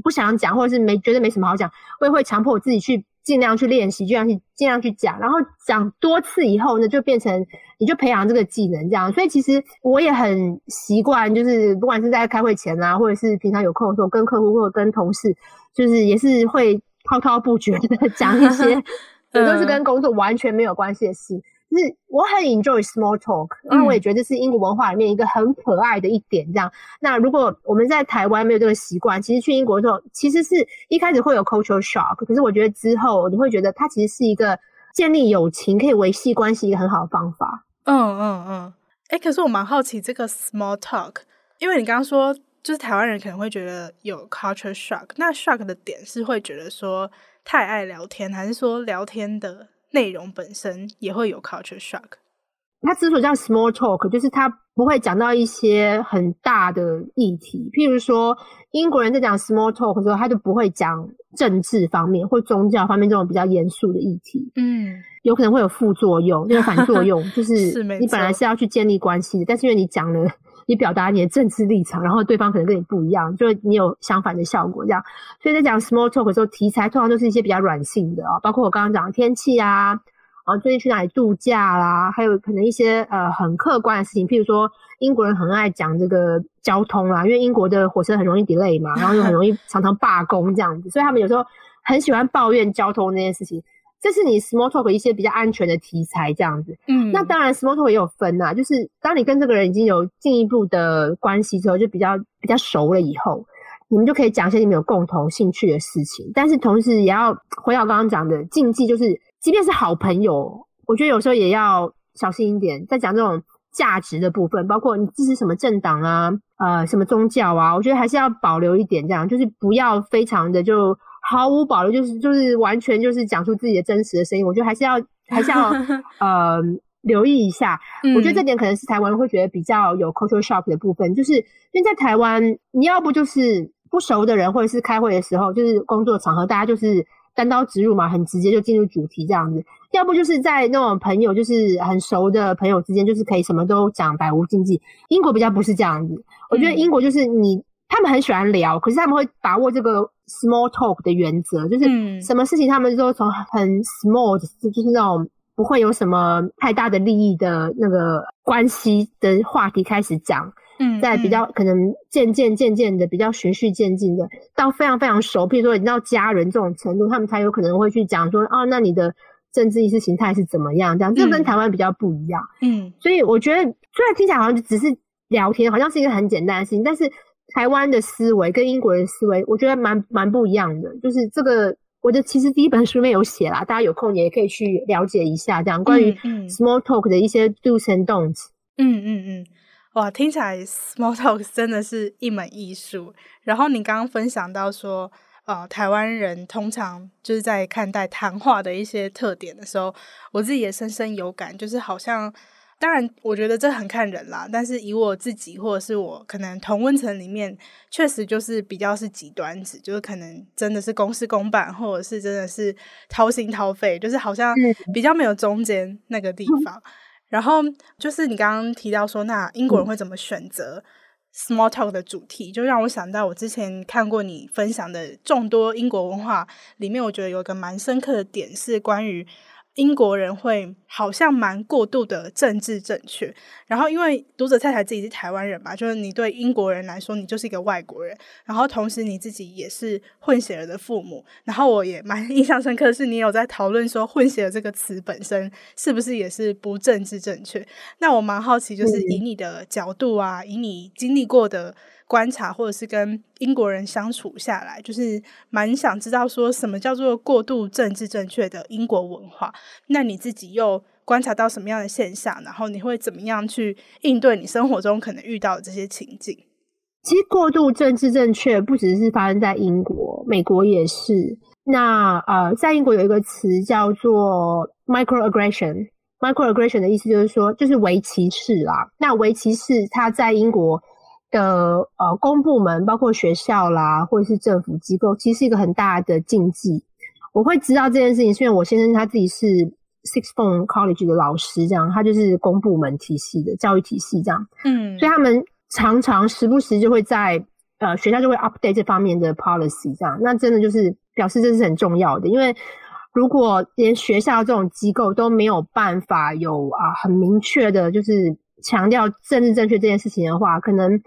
不想讲，或者是没觉得没什么好讲，我也会强迫我自己去尽量去练习，尽量去尽量去讲，然后讲多次以后呢，就变成你就培养这个技能这样。所以其实我也很习惯，就是不管是在开会前啊，或者是平常有空的时候，跟客户或者跟同事，就是也是会滔滔不绝的 讲一些。也都是跟工作完全没有关系的事，就是我很 enjoy small talk，因为我也觉得这是英国文化里面一个很可爱的一点。这样，那如果我们在台湾没有这个习惯，其实去英国的时候，其实是一开始会有 cultural shock，可是我觉得之后你会觉得它其实是一个建立友情、可以维系关系一个很好的方法。嗯嗯嗯。哎、欸，可是我蛮好奇这个 small talk，因为你刚刚说就是台湾人可能会觉得有 cultural shock，那 shock 的点是会觉得说。太爱聊天，还是说聊天的内容本身也会有 culture shock？它之所以叫 small talk，就是它不会讲到一些很大的议题。譬如说，英国人在讲 small talk 的时候，他就不会讲政治方面或宗教方面这种比较严肃的议题。嗯，有可能会有副作用，就是反作用，就是 你本来是要去建立关系的，但是因为你讲了。你表达你的政治立场，然后对方可能跟你不一样，就你有相反的效果，这样。所以在讲 small talk 的时候，题材通常都是一些比较软性的啊，包括我刚刚讲的天气啊，啊，最近去哪里度假啦，还有可能一些呃很客观的事情，譬如说英国人很爱讲这个交通啦，因为英国的火车很容易 delay 嘛，然后又很容易 常常罢工这样子，所以他们有时候很喜欢抱怨交通那件事情。这是你 small talk 一些比较安全的题材，这样子。嗯，那当然 small talk 也有分呐，就是当你跟这个人已经有进一步的关系之后，就比较比较熟了以后，你们就可以讲一些你们有共同兴趣的事情。但是同时也要回到刚刚讲的禁忌，就是即便是好朋友，我觉得有时候也要小心一点，在讲这种价值的部分，包括你支持什么政党啊，呃，什么宗教啊，我觉得还是要保留一点，这样就是不要非常的就。毫无保留，就是就是完全就是讲出自己的真实的声音。我觉得还是要还是要 呃留意一下。我觉得这点可能是台湾人会觉得比较有 cultural shock 的部分，就是因为在台湾，你要不就是不熟的人，或者是开会的时候，就是工作场合，大家就是单刀直入嘛，很直接就进入主题这样子；要不就是在那种朋友，就是很熟的朋友之间，就是可以什么都讲，百无禁忌。英国比较不是这样子，我觉得英国就是你。他们很喜欢聊，可是他们会把握这个 small talk 的原则，就是什么事情他们都从很 small，就是那种不会有什么太大的利益的那个关系的话题开始讲，嗯，在比较可能渐渐渐渐的比较循序渐进的到非常非常熟，譬如说已经到家人这种程度，他们才有可能会去讲说，哦，那你的政治意识形态是怎么样？这样，这跟台湾比较不一样，嗯，所以我觉得虽然听起来好像就只是聊天，好像是一个很简单的事情，但是。台湾的思维跟英国人的思维，我觉得蛮蛮不一样的。就是这个，我的其实第一本书里面有写啦，大家有空也可以去了解一下，这样关于 small talk 的一些 do's and don'ts。嗯嗯嗯，哇，听起来 small talk 真的是一门艺术。然后你刚刚分享到说，呃，台湾人通常就是在看待谈话的一些特点的时候，我自己也深深有感，就是好像。当然，我觉得这很看人啦。但是以我自己，或者是我可能同温层里面，确实就是比较是极端子，就是可能真的是公事公办，或者是真的是掏心掏肺，就是好像比较没有中间那个地方。嗯、然后就是你刚刚提到说，那英国人会怎么选择 small talk 的主题，就让我想到我之前看过你分享的众多英国文化里面，我觉得有一个蛮深刻的点是关于。英国人会好像蛮过度的政治正确，然后因为读者太太自己是台湾人嘛，就是你对英国人来说，你就是一个外国人，然后同时你自己也是混血儿的父母，然后我也蛮印象深刻的是，你有在讨论说混血儿这个词本身是不是也是不政治正确？那我蛮好奇，就是以你的角度啊，以你经历过的。观察或者是跟英国人相处下来，就是蛮想知道说什么叫做过度政治正确的英国文化。那你自己又观察到什么样的现象？然后你会怎么样去应对你生活中可能遇到的这些情境？其实过度政治正确不只是发生在英国，美国也是。那呃，在英国有一个词叫做 microaggression。microaggression 的意思就是说，就是微歧视啦。那微歧视它在英国。的呃，公部门包括学校啦，或者是政府机构，其实是一个很大的禁忌。我会知道这件事情，是因为我先生他自己是 Sixth Form College 的老师，这样他就是公部门体系的教育体系这样，嗯，所以他们常常时不时就会在呃学校就会 update 这方面的 policy 这样，那真的就是表示这是很重要的，因为如果连学校这种机构都没有办法有啊很明确的，就是强调政治正确这件事情的话，可能。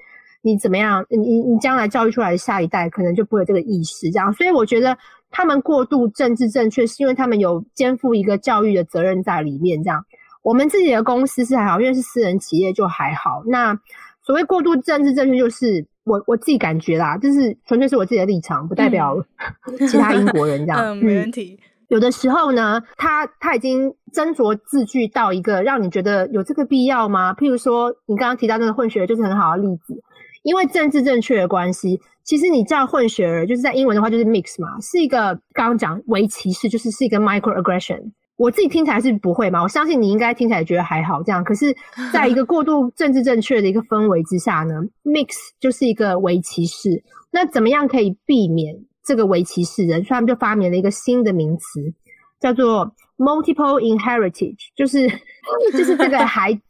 你怎么样？你你你将来教育出来的下一代可能就不会有这个意识，这样。所以我觉得他们过度政治正确，是因为他们有肩负一个教育的责任在里面。这样，我们自己的公司是还好，因为是私人企业就还好。那所谓过度政治正确，就是我我自己感觉啦，就是纯粹是我自己的立场，不代表 其他英国人这样。嗯，没问题。有的时候呢，他他已经斟酌字句到一个让你觉得有这个必要吗？譬如说，你刚刚提到那个混血，就是很好的例子。因为政治正确的关系，其实你叫混血儿，就是在英文的话就是 mix 嘛，是一个刚刚讲为歧视，就是是一个 microaggression。我自己听起来是不会嘛，我相信你应该听起来觉得还好这样。可是，在一个过度 政治正确的一个氛围之下呢，mix 就是一个为歧视。那怎么样可以避免这个为歧视人？所以他们就发明了一个新的名词，叫做 multiple inheritage，就是 就是这个孩子。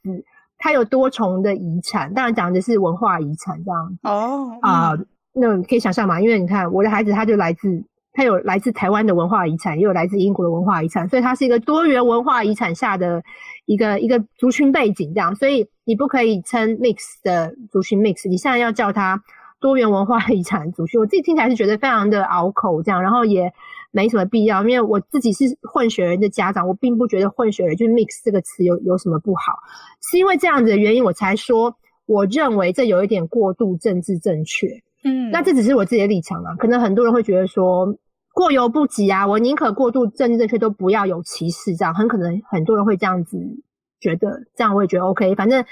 他有多重的遗产，当然讲的是文化遗产这样哦啊、oh, 呃，那你可以想象嘛，因为你看我的孩子，他就来自他有来自台湾的文化遗产，也有来自英国的文化遗产，所以它是一个多元文化遗产下的一个一个族群背景这样，所以你不可以称 mix 的族群 mix，你现在要叫它多元文化遗产族群，我自己听起来是觉得非常的拗口这样，然后也。没什么必要，因为我自己是混血人的家长，我并不觉得混血儿就是 mix 这个词有有什么不好，是因为这样子的原因，我才说我认为这有一点过度政治正确。嗯，那这只是我自己的立场啦，可能很多人会觉得说过犹不及啊，我宁可过度政治正确都不要有歧视，这样很可能很多人会这样子觉得，这样我也觉得 OK，反正。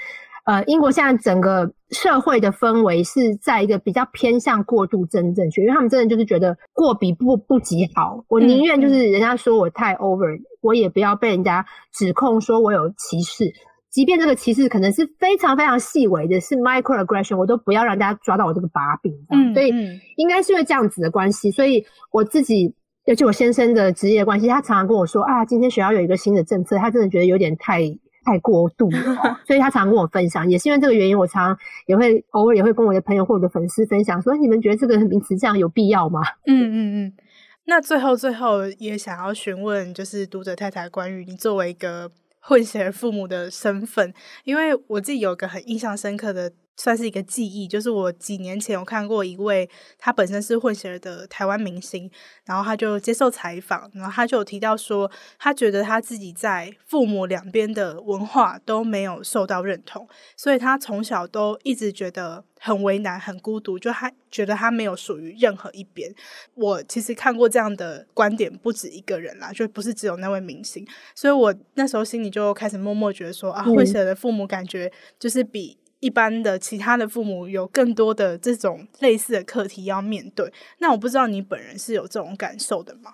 呃，英国现在整个社会的氛围是在一个比较偏向过度真正确，因为他们真的就是觉得过比不不及好。我宁愿就是人家说我太 over，嗯，我也不要被人家指控说我有歧视，即便这个歧视可能是非常非常细微的，是 microaggression，我都不要让大家抓到我这个把柄。嗯，所以应该是因为这样子的关系，所以我自己，尤其我先生的职业关系，他常常跟我说啊，今天学校有一个新的政策，他真的觉得有点太。太过度了，所以他常跟我分享，也是因为这个原因，我常也会偶尔也会跟我的朋友或者粉丝分享，说你们觉得这个名词这样有必要吗？嗯嗯嗯。那最后最后也想要询问，就是读者太太关于你作为一个混血儿父母的身份，因为我自己有个很印象深刻的。算是一个记忆，就是我几年前有看过一位他本身是混血儿的台湾明星，然后他就接受采访，然后他就有提到说，他觉得他自己在父母两边的文化都没有受到认同，所以他从小都一直觉得很为难、很孤独，就他觉得他没有属于任何一边。我其实看过这样的观点不止一个人啦，就不是只有那位明星，所以我那时候心里就开始默默觉得说啊，混血儿的父母感觉就是比。一般的其他的父母有更多的这种类似的课题要面对，那我不知道你本人是有这种感受的吗？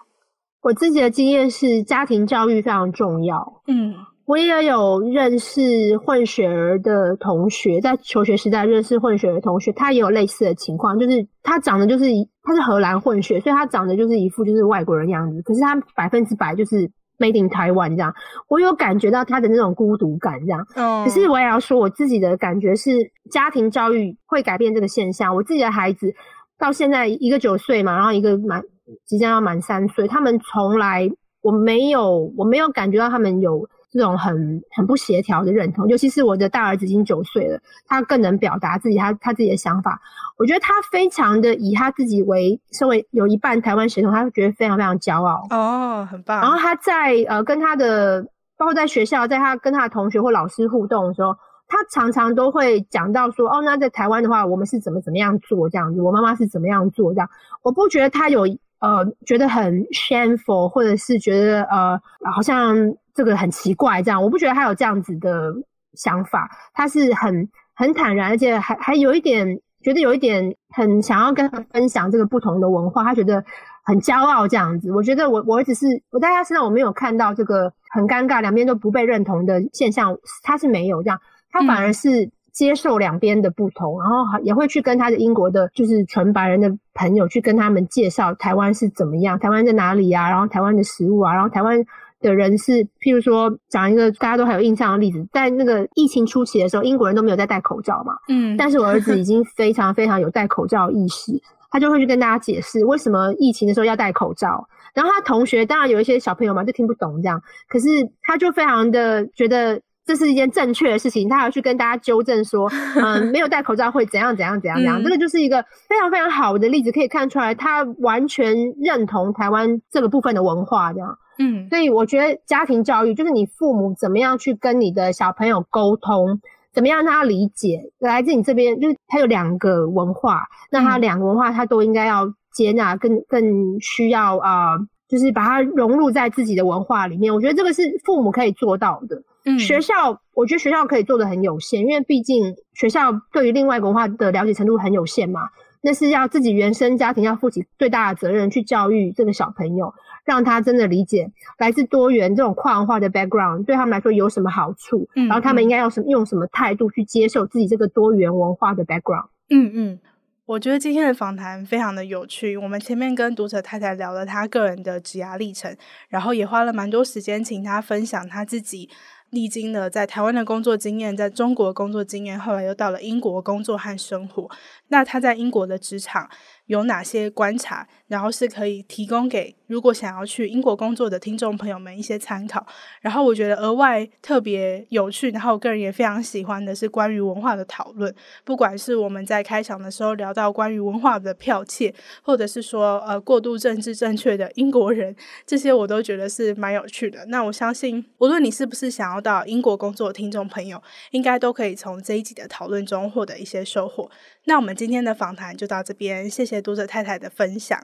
我自己的经验是家庭教育非常重要。嗯，我也有认识混血儿的同学，在求学时代认识混血儿的同学，他也有类似的情况，就是他长得就是，他是荷兰混血，所以他长得就是一副就是外国人样子，可是他百分之百就是。Made in Taiwan 这样，我有感觉到他的那种孤独感这样。嗯，可是我也要说，我自己的感觉是，家庭教育会改变这个现象。我自己的孩子到现在一个九岁嘛，然后一个满即将要满三岁，他们从来我没有我没有感觉到他们有这种很很不协调的认同。尤其是我的大儿子已经九岁了，他更能表达自己他他自己的想法。我觉得他非常的以他自己为身为有一半台湾血统，他觉得非常非常骄傲。哦，很棒。然后他在呃跟他的包括在学校，在他跟他的同学或老师互动的时候。他常常都会讲到说，哦，那在台湾的话，我们是怎么怎么样做这样子，我妈妈是怎么样做这样。我不觉得他有呃觉得很 shameful，或者是觉得呃好像这个很奇怪这样。我不觉得他有这样子的想法，他是很很坦然，而且还还有一点觉得有一点很想要跟他分享这个不同的文化，他觉得很骄傲这样子。我觉得我我只是我在他身上我没有看到这个很尴尬，两边都不被认同的现象，他是没有这样。他反而是接受两边的不同，嗯，然后也会去跟他的英国的，就是纯白人的朋友去跟他们介绍台湾是怎么样，台湾在哪里啊，然后台湾的食物啊，然后台湾的人是，譬如说讲一个大家都还有印象的例子，在那个疫情初期的时候，英国人都没有在戴口罩嘛，嗯，但是我儿子已经非常非常有戴口罩意识，他就会去跟大家解释为什么疫情的时候要戴口罩，然后他同学当然有一些小朋友嘛就听不懂这样，可是他就非常的觉得。这是一件正确的事情，他要去跟大家纠正说，嗯，没有戴口罩会怎样怎样怎样怎样。这个就是一个非常非常好的例子，可以看出来他完全认同台湾这个部分的文化，这样。嗯，所以我觉得家庭教育就是你父母怎么样去跟你的小朋友沟通，怎么样让他理解来自你这边，就是他有两个文化，那他两个文化他都应该要接纳，更更需要啊、呃，就是把它融入在自己的文化里面。我觉得这个是父母可以做到的。嗯，学校，我觉得学校可以做的很有限，因为毕竟学校对于另外一个文化的了解程度很有限嘛。那是要自己原生家庭要负起最大的责任，去教育这个小朋友，让他真的理解来自多元这种跨文化的 background 对他们来说有什么好处，嗯，然后他们应该要什么用什么态度去接受自己这个多元文化的 background。嗯嗯。我觉得今天的访谈非常的有趣。我们前面跟读者太太聊了她个人的职涯历程，然后也花了蛮多时间请她分享她自己历经了在台湾的工作经验，在中国工作经验，后来又到了英国工作和生活。那他在英国的职场有哪些观察，然后是可以提供给如果想要去英国工作的听众朋友们一些参考。然后我觉得额外特别有趣，然后我个人也非常喜欢的是关于文化的讨论。不管是我们在开场的时候聊到关于文化的剽窃，或者是说呃过度政治正确的英国人，这些我都觉得是蛮有趣的。那我相信，无论你是不是想要到英国工作的听众朋友，应该都可以从这一集的讨论中获得一些收获。那我们今天的访谈就到这边，谢谢读者太太的分享。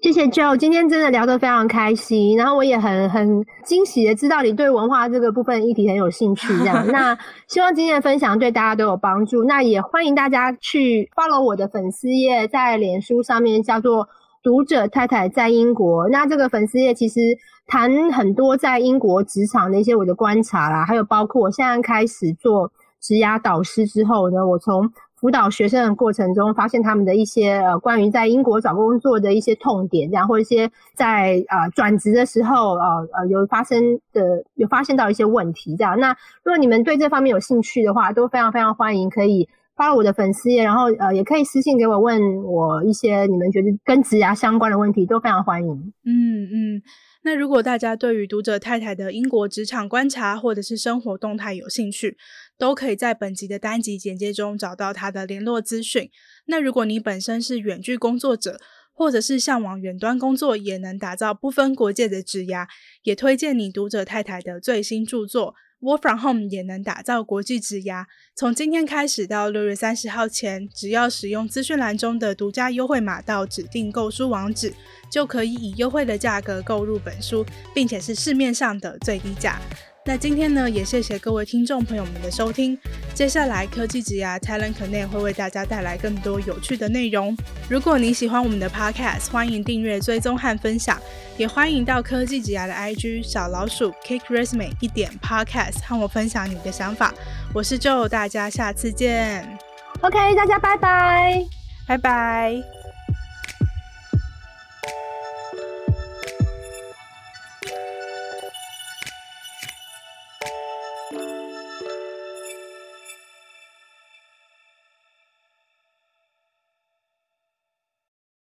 谢谢 Joe，今天真的聊得非常开心，然后我也很很惊喜的知道你对文化这个部分议题很有兴趣，这样。那希望今天的分享对大家都有帮助。那也欢迎大家去 follow 我的粉丝页，在脸书上面叫做读者太太在英国。那这个粉丝页其实谈很多在英国职场的一些我的观察啦，还有包括我现在开始做职涯导师之后呢，我从辅导学生的过程中，发现他们的一些呃关于在英国找工作的一些痛点，这样或一些在呃转职的时候呃呃有发生的有发现到一些问题，这样。那如果你们对这方面有兴趣的话，都非常非常欢迎，可以发到我的粉丝页，然后呃也可以私信给我问我一些你们觉得跟职涯相关的问题，都非常欢迎。嗯嗯。那如果大家对于读者太太的英国职场观察或者是生活动态有兴趣，都可以在本集的单集简介中找到他的联络资讯。那如果你本身是远距工作者，或者是向往远端工作也能打造不分国界的职涯，也推荐你读者太太的最新著作。Work from home 也能打造国际职涯。从今天开始到六月三十号前，只要使用资讯栏中的独家优惠码到指定购书网址，就可以以优惠的价格购入本书，并且是市面上的最低价。那今天呢，也谢谢各位听众朋友们的收听。接下来科技职涯 Talent Connect 会为大家带来更多有趣的内容。如果你喜欢我们的 Podcast，欢迎订阅、追踪和分享，也欢迎到科技职涯的 IG 小老鼠 Cake Resume 一点 Podcast 和我分享你的想法。我是 Joe，大家下次见。OK，大家拜拜，拜拜。